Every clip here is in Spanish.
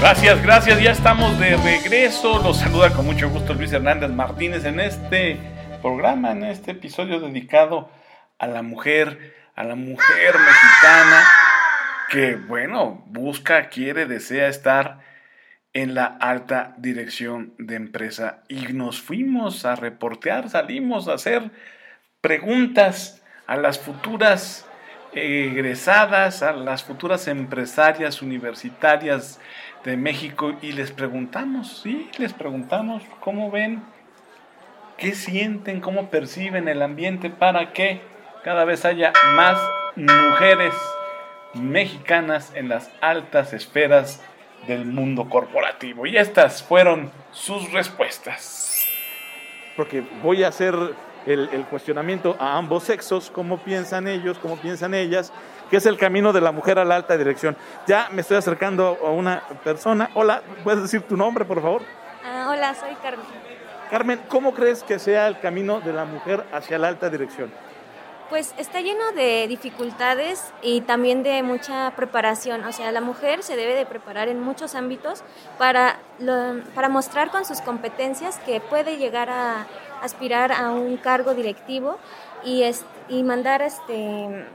Gracias, gracias. Ya estamos de regreso. Los saluda con mucho gusto Luis Hernández Martínez en este programa, en este episodio dedicado a la mujer, a la mujer mexicana que, bueno, busca, quiere, desea estar en la alta dirección de empresa. Y nos fuimos a reportear, salimos a hacer preguntas a las futuras egresadas, a las futuras empresarias universitarias de México y les preguntamos, sí, les preguntamos cómo ven, qué sienten, cómo perciben el ambiente para que cada vez haya más mujeres mexicanas en las altas esferas del mundo corporativo. Y estas fueron sus respuestas. Porque voy a hacer el, cuestionamiento a ambos sexos, cómo piensan ellos, cómo piensan ellas, qué es el camino de la mujer a la alta dirección. Ya me estoy acercando a una persona. Hola, ¿puedes decir tu nombre, por favor? Ah, hola, soy Carmen. Carmen, ¿cómo crees que sea el camino de la mujer hacia la alta dirección? Pues está lleno de dificultades y también de mucha preparación. O sea, la mujer se debe de preparar en muchos ámbitos para, para mostrar con sus competencias que puede llegar a aspirar a un cargo directivo y, y mandar este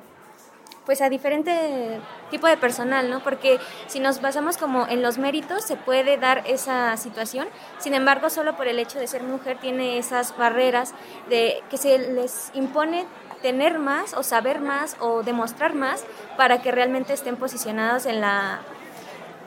pues a diferente tipo de personal, ¿no? Porque si nos basamos como en los méritos se puede dar esa situación. Sin embargo, solo por el hecho de ser mujer tiene esas barreras de que se les impone tener más o saber más o demostrar más para que realmente estén posicionados en la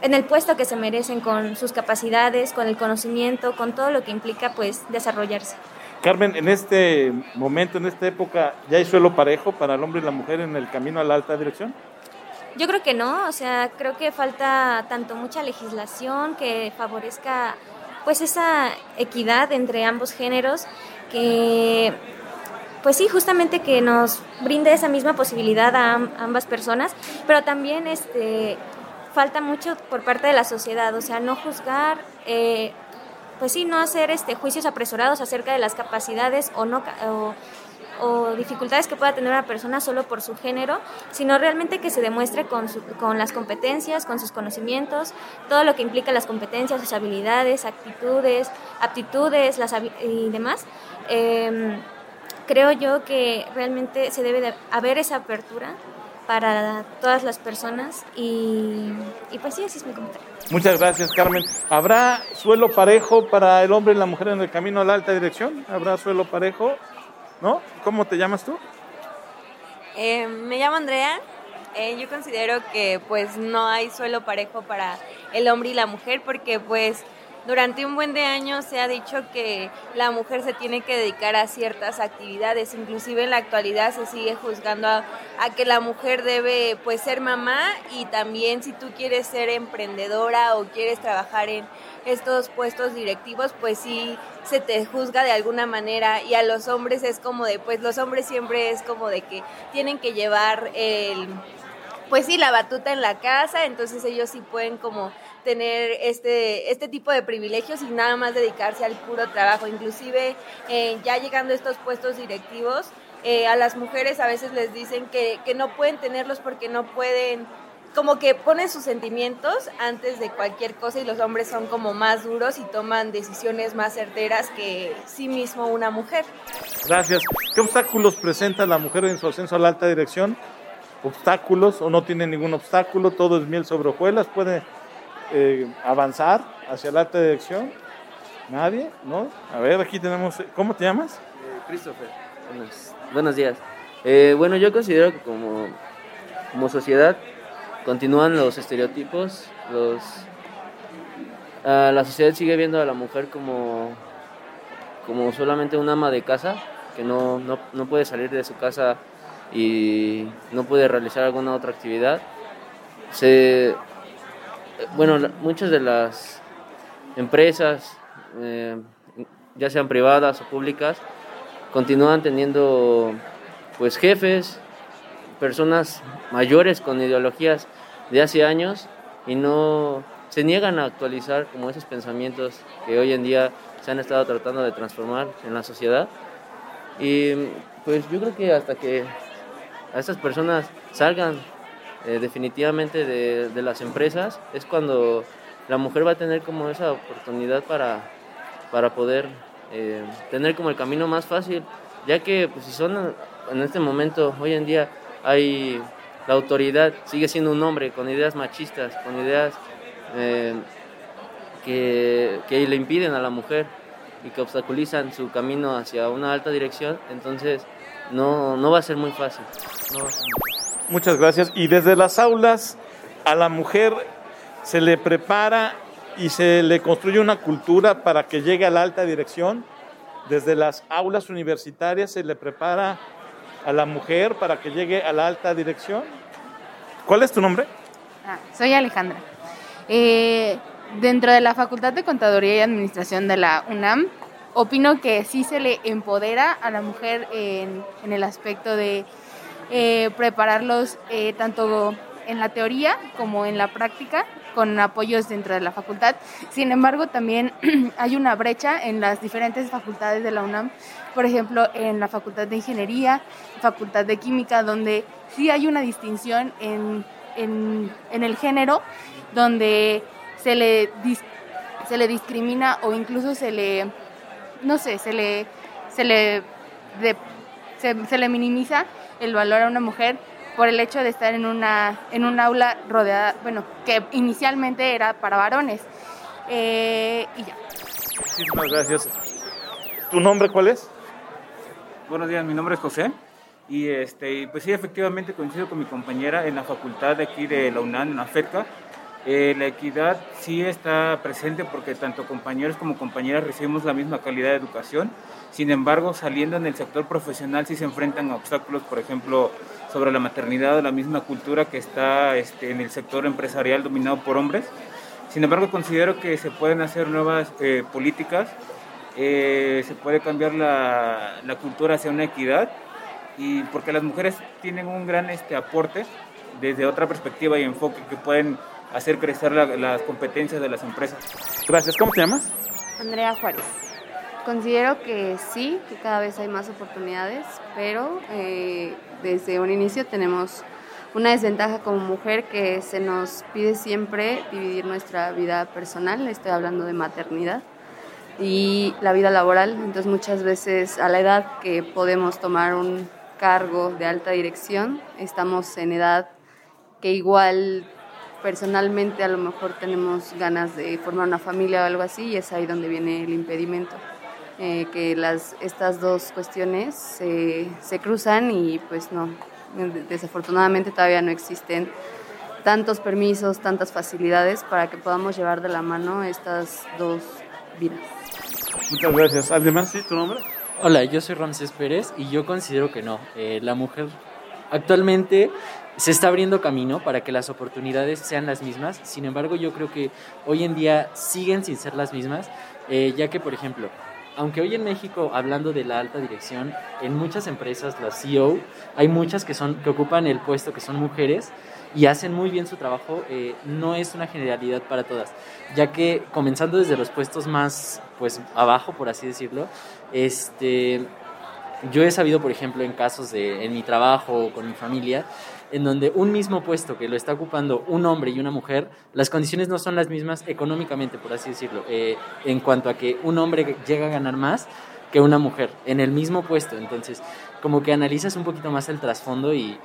en el puesto que se merecen con sus capacidades, con el conocimiento, con todo lo que implica pues desarrollarse. Carmen, en este momento, en esta época, ¿ya hay suelo parejo para el hombre y la mujer en el camino a la alta dirección? Yo creo que no, o sea, creo que falta tanto mucha legislación que favorezca pues esa equidad entre ambos géneros que pues sí, justamente que nos brinde esa misma posibilidad a ambas personas, pero también este, falta mucho por parte de la sociedad, o sea, no juzgar, eh, pues sí, no hacer este, juicios apresurados acerca de las capacidades o no... O, dificultades que pueda tener una persona solo por su género, sino realmente que se demuestre con, con las competencias, con sus conocimientos, todo lo que implica las competencias, sus habilidades, actitudes, aptitudes las, y demás. Eh, creo yo que realmente se debe de haber esa apertura para todas las personas y, pues sí, así es mi comentario. Muchas gracias, Carmen. ¿Habrá suelo parejo para el hombre y la mujer en el camino a la alta dirección? ¿Habrá suelo parejo? ¿No? ¿Cómo te llamas tú? Eh, me llamo Andrea. Eh, yo considero que pues no hay suelo parejo para el hombre y la mujer porque pues durante un buen de años se ha dicho que la mujer se tiene que dedicar a ciertas actividades, inclusive en la actualidad se sigue juzgando a, que la mujer debe pues ser mamá y también si tú quieres ser emprendedora o quieres trabajar en estos puestos directivos, pues sí se te juzga de alguna manera y a los hombres es como de, pues los hombres siempre es como de que tienen que llevar el, pues sí, la batuta en la casa, entonces ellos sí pueden como tener este, este tipo de privilegios y nada más dedicarse al puro trabajo. Inclusive eh, ya llegando a estos puestos directivos, eh, a las mujeres a veces les dicen que, que no pueden tenerlos porque no pueden como que ponen sus sentimientos antes de cualquier cosa y los hombres son como más duros y toman decisiones más certeras que sí mismo una mujer. Gracias. ¿Qué obstáculos presenta la mujer en su ascenso a la alta dirección? ¿Obstáculos o no tiene ningún obstáculo? ¿Todo es miel sobre hojuelas? ¿Puede eh, avanzar hacia la alta dirección? ¿Nadie? ¿No? A ver, aquí tenemos... ¿Cómo te llamas? Eh, Christopher. Buenos, días. Eh, bueno, yo considero que como, sociedad continúan los estereotipos, los, ah, la sociedad sigue viendo a la mujer como, como solamente un ama de casa, que no, no, no puede salir de su casa y no puede realizar alguna otra actividad. Se, bueno, muchas de las empresas, eh, ya sean privadas o públicas, continúan teniendo pues jefes, personas mayores con ideologías de hace años y no se niegan a actualizar como esos pensamientos que hoy en día se han estado tratando de transformar en la sociedad. Y pues yo creo que hasta que a estas personas salgan eh, definitivamente de, las empresas, es cuando la mujer va a tener como esa oportunidad para, para poder eh, tener como el camino más fácil, ya que pues, si son en este momento, hoy en día, hay la autoridad, sigue siendo un hombre con ideas machistas, con ideas eh, que, que le impiden a la mujer y que obstaculizan su camino hacia una alta dirección, entonces no. No va a ser muy fácil. Muchas gracias. Y desde las aulas a la mujer se le prepara y se le construye una cultura para que llegue a la alta dirección. Desde las aulas universitarias se le prepara a la mujer para que llegue a la alta dirección. ¿Cuál es tu nombre? Ah, soy Alejandra. Eh, dentro de la Facultad de Contaduría y Administración de la UNAM, opino que sí se le empodera a la mujer en, en el aspecto de eh, prepararlos eh, tanto en la teoría como en la práctica con apoyos dentro de la facultad. Sin embargo, también hay una brecha en las diferentes facultades de la UNAM, por ejemplo, en la Facultad de Ingeniería, Facultad de Química, donde sí hay una distinción en, en, en el género, donde se le, se le discrimina o incluso se le, no sé, se le, se le, se, se le minimiza el valor a una mujer por el hecho de estar en una en un aula rodeada, bueno, que inicialmente era para varones. Eh, y ya. Muchísimas gracias. ¿Tu nombre cuál es? Buenos días, mi nombre es José. Y este, pues sí, efectivamente coincido con mi compañera en la facultad de aquí de la UNAM, en la FEDCA. Eh, la equidad sí está presente porque tanto compañeros como compañeras recibimos la misma calidad de educación. Sin embargo, saliendo en el sector profesional sí se enfrentan a obstáculos, por ejemplo, sobre la maternidad o la misma cultura que está este, en el sector empresarial dominado por hombres. Sin embargo, considero que se pueden hacer nuevas eh, políticas, eh, se puede cambiar la, cultura hacia una equidad y porque las mujeres tienen un gran este, aporte desde otra perspectiva y enfoque que pueden hacer crecer la, las competencias de las empresas. Gracias. ¿Cómo te llamas? Andrea Juárez. Considero que sí, que cada vez hay más oportunidades, pero eh, desde un inicio tenemos una desventaja como mujer que se nos pide siempre dividir nuestra vida personal, estoy hablando de maternidad, y la vida laboral. Entonces muchas veces a la edad que podemos tomar un cargo de alta dirección, estamos en edad que igual personalmente a lo mejor tenemos ganas de formar una familia o algo así y es ahí donde viene el impedimento. Eh, que las, estas dos cuestiones se, se cruzan y pues no, desafortunadamente todavía no existen tantos permisos, tantas facilidades para que podamos llevar de la mano estas dos vidas. Muchas gracias. ¿Alguien más? ¿Sí? ¿Tu nombre? Hola, yo soy Ramsés Pérez y yo considero que no. Eh, la mujer actualmente se está abriendo camino para que las oportunidades sean las mismas. Sin embargo, yo creo que hoy en día siguen sin ser las mismas, eh, ya que, por ejemplo, aunque hoy en México, hablando de la alta dirección, en muchas empresas, las CEO, hay muchas que, son, que ocupan el puesto que son mujeres y hacen muy bien su trabajo, eh, no es una generalidad para todas, ya que comenzando desde los puestos más pues abajo, por así decirlo, este, yo he sabido, por ejemplo, en casos de en mi trabajo o con mi familia, en donde un mismo puesto que lo está ocupando un hombre y una mujer, las condiciones no son las mismas económicamente, por así decirlo, eh, en cuanto a que un hombre llega a ganar más que una mujer en el mismo puesto. Entonces, como que analizas un poquito más el trasfondo y,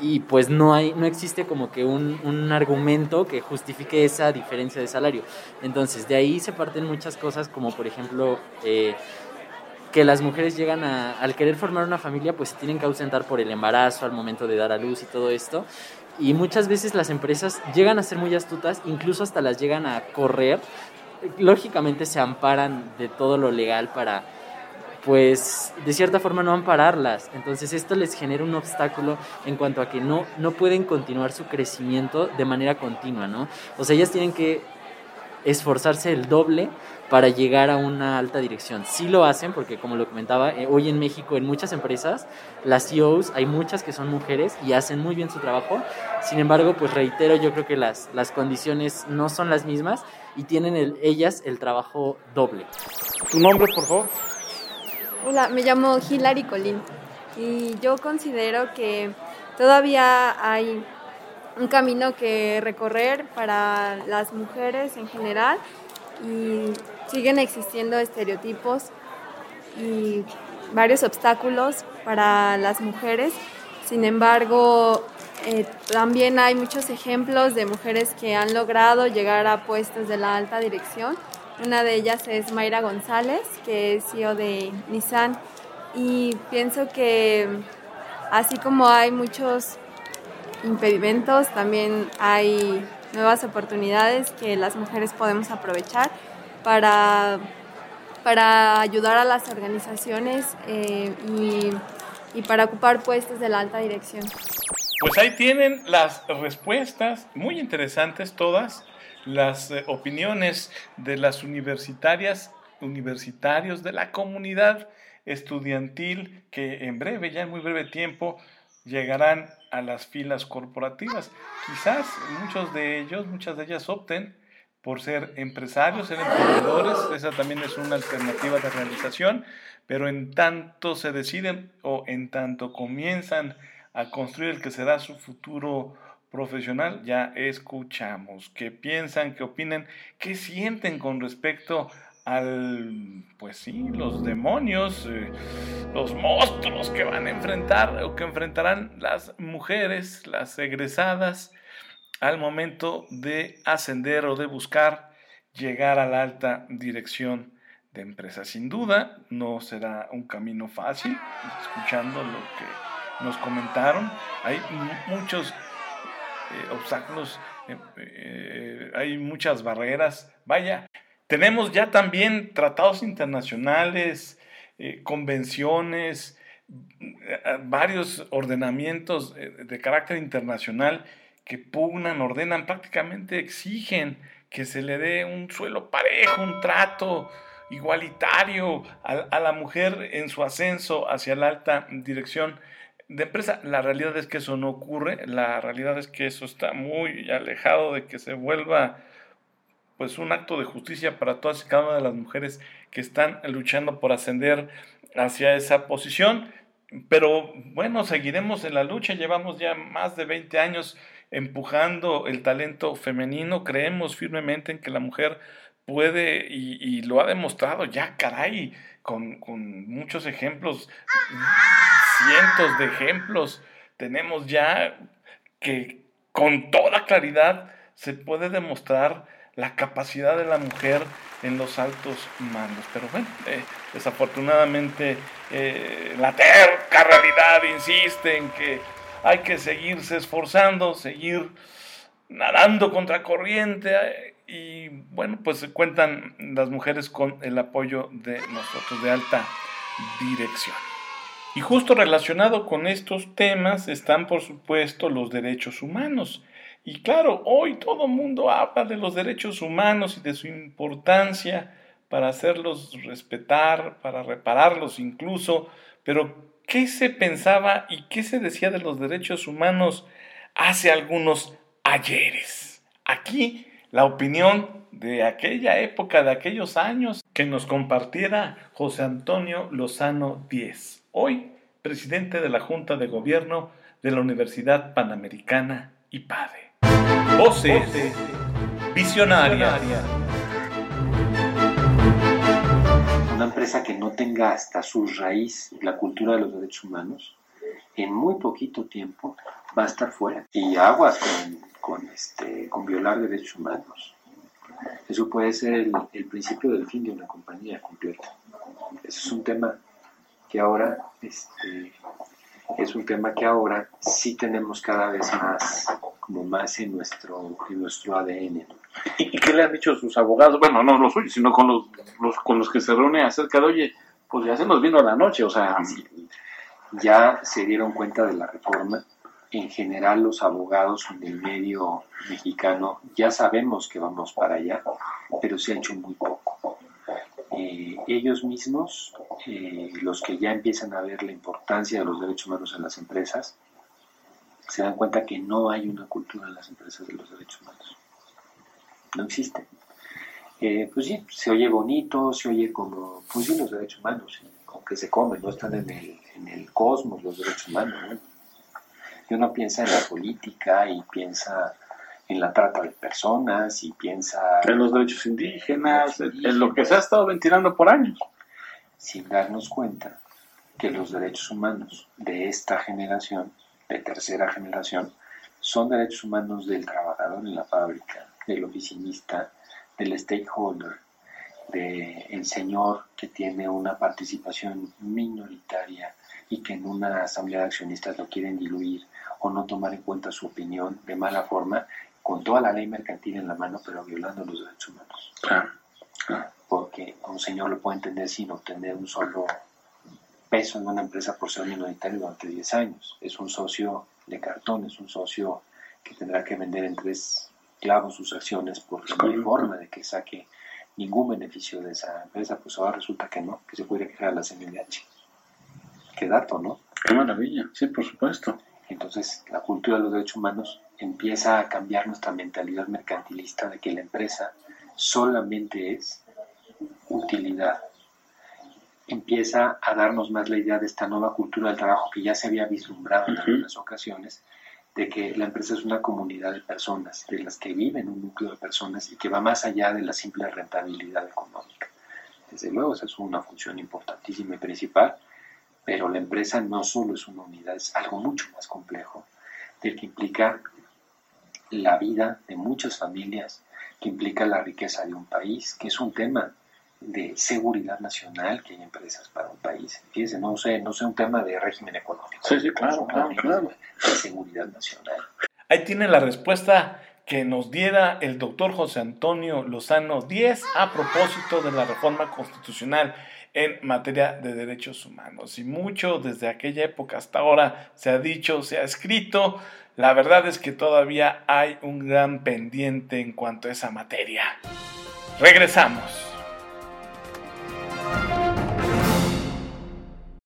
y pues no hay no existe como que un, un, argumento que justifique esa diferencia de salario entonces de ahí se parten muchas cosas como por ejemplo eh, que las mujeres llegan a, al querer formar una familia, pues tienen que ausentar por el embarazo, al momento de dar a luz y todo esto. Y muchas veces las empresas llegan a ser muy astutas, incluso hasta las llegan a correr. Lógicamente se amparan de todo lo legal para, pues, de cierta forma no ampararlas. Entonces esto les genera un obstáculo en cuanto a que no, no pueden continuar su crecimiento de manera continua, ¿no? O sea, ellas tienen que esforzarse el doble para llegar a una alta dirección. Sí lo hacen porque, como lo comentaba, eh, hoy en México en muchas empresas, las CEOs, hay muchas que son mujeres y hacen muy bien su trabajo. Sin embargo, pues reitero, yo creo que las, las condiciones no son las mismas y tienen el, ellas el trabajo doble. ¿Tu nombre, por favor? Hola, me llamo Hilary Colín y yo considero que todavía hay un camino que recorrer para las mujeres en general y siguen existiendo estereotipos y varios obstáculos para las mujeres. Sin embargo, eh, también hay muchos ejemplos de mujeres que han logrado llegar a puestos de la alta dirección. Una de ellas es Mayra González, que es CEO de Nissan. Y pienso que así como hay muchos impedimentos, también hay nuevas oportunidades que las mujeres podemos aprovechar para, para ayudar a las organizaciones eh, y, y para ocupar puestos de la alta dirección. Pues ahí tienen las respuestas, muy interesantes todas, las eh, opiniones de las universitarias, universitarios, de la comunidad estudiantil que en breve, ya en muy breve tiempo, llegarán a las filas corporativas. Quizás muchos de ellos, muchas de ellas opten por ser empresarios, ser emprendedores, esa también es una alternativa de realización, pero en tanto se deciden o en tanto comienzan a construir el que será su futuro profesional, ya escuchamos qué piensan, qué opinan, qué sienten con respecto al, pues sí, los demonios, eh, los monstruos que van a enfrentar o que enfrentarán las mujeres, las egresadas, al momento de ascender o de buscar llegar a la alta dirección de empresa. Sin duda, no será un camino fácil, escuchando lo que nos comentaron. Hay muchos eh, obstáculos, eh, hay muchas barreras. Vaya, tenemos ya también tratados internacionales, convenciones, varios ordenamientos de carácter internacional que pugnan, ordenan, prácticamente exigen que se le dé un suelo parejo, un trato igualitario a, a la mujer en su ascenso hacia la alta dirección de empresa. La realidad es que eso no ocurre, la realidad es que eso está muy alejado de que se vuelva pues un acto de justicia para todas y cada una de las mujeres que están luchando por ascender hacia esa posición. Pero bueno, seguiremos en la lucha, llevamos ya más de 20 años empujando el talento femenino, creemos firmemente en que la mujer puede y, lo ha demostrado. Ya, caray, con, con muchos ejemplos cientos de ejemplos. Tenemos ya que con toda claridad se puede demostrar la capacidad de la mujer en los altos mandos. Pero bueno, eh, desafortunadamente eh, la terca realidad insiste en que hay que seguirse esforzando, seguir nadando contra corriente eh, y bueno, pues cuentan las mujeres con el apoyo de nosotros de alta dirección. Y justo relacionado con estos temas están, por supuesto, los derechos humanos. Y claro, hoy todo el mundo habla de los derechos humanos y de su importancia para hacerlos respetar, para repararlos incluso, pero ¿qué se pensaba y qué se decía de los derechos humanos hace algunos ayeres? Aquí la opinión de aquella época, de aquellos años, que nos compartiera José Antonio Lozano Díez hoy presidente de la Junta de Gobierno de la Universidad Panamericana IPADE. Voces visionaria. Una empresa que no tenga hasta su raíz la cultura de los derechos humanos, en muy poquito tiempo va a estar fuera. Y aguas con, este, violar derechos humanos. Eso puede ser el, el principio del fin de una compañía completa. Eso es un tema que ahora este, es un tema que ahora sí tenemos cada vez más como más en nuestro en nuestro ADN. ¿Y, qué le han dicho sus abogados? Bueno, no los suyos, sino con los, con los que se reúne acerca de, oye, pues ya se nos vino la noche, o sea... ya se dieron cuenta de la reforma. En general los abogados en el medio mexicano ya sabemos que vamos para allá, pero se ha hecho muy poco. Eh, ellos mismos, eh, los que ya empiezan a ver la importancia de los derechos humanos en las empresas, se dan cuenta que no hay una cultura en las empresas de los derechos humanos. No existe. Eh, pues sí, se oye bonito, se oye como, pues sí, los derechos humanos, con que se comen, no están en el, en el cosmos los derechos humanos. y uno piensa en la política y piensa en la trata de personas y piensa en los derechos indígenas, en lo que se ha estado ventilando por años. Sin darnos cuenta que los derechos humanos de esta generación, de tercera generación, son derechos humanos del trabajador en la fábrica, del oficinista, del stakeholder, del señor que tiene una participación minoritaria y que en una asamblea de accionistas lo quieren diluir o no tomar en cuenta su opinión de mala forma, con toda la ley mercantil en la mano, pero violando los derechos humanos. Porque un señor lo puede entender sin obtener un solo peso en una empresa por ser minoritario durante 10 años. Es un socio de cartón, es un socio que tendrá que vender en tres clavos sus acciones porque no hay forma de que saque ningún beneficio de esa empresa, pues ahora resulta que no, que se puede quejar a la CNDH. Qué dato, ¿no? Qué maravilla, sí, por supuesto. Entonces, la cultura de los derechos humanos empieza a cambiar nuestra mentalidad mercantilista de que la empresa solamente es utilidad. Empieza a darnos más la idea de esta nueva cultura del trabajo que ya se había vislumbrado en algunas ocasiones, de que la empresa es una comunidad de personas, de las que viven un núcleo de personas y que va más allá de la simple rentabilidad económica. Desde luego, esa es una función importantísima y principal, pero la empresa no solo es una unidad, es algo mucho más complejo, del que implica la vida de muchas familias, que implica la riqueza de un país, que es un tema de seguridad nacional, que hay empresas para un país. Fíjense, no sé, no sé un tema de régimen económico. Sí, sí, claro, claro, claro. De seguridad nacional. Ahí tiene la respuesta que nos diera el doctor José Antonio Lozano 10 a propósito de la reforma constitucional en materia de derechos humanos. Y mucho desde aquella época hasta ahora se ha dicho, se ha escrito. La verdad es que todavía hay un gran pendiente en cuanto a esa materia. Regresamos.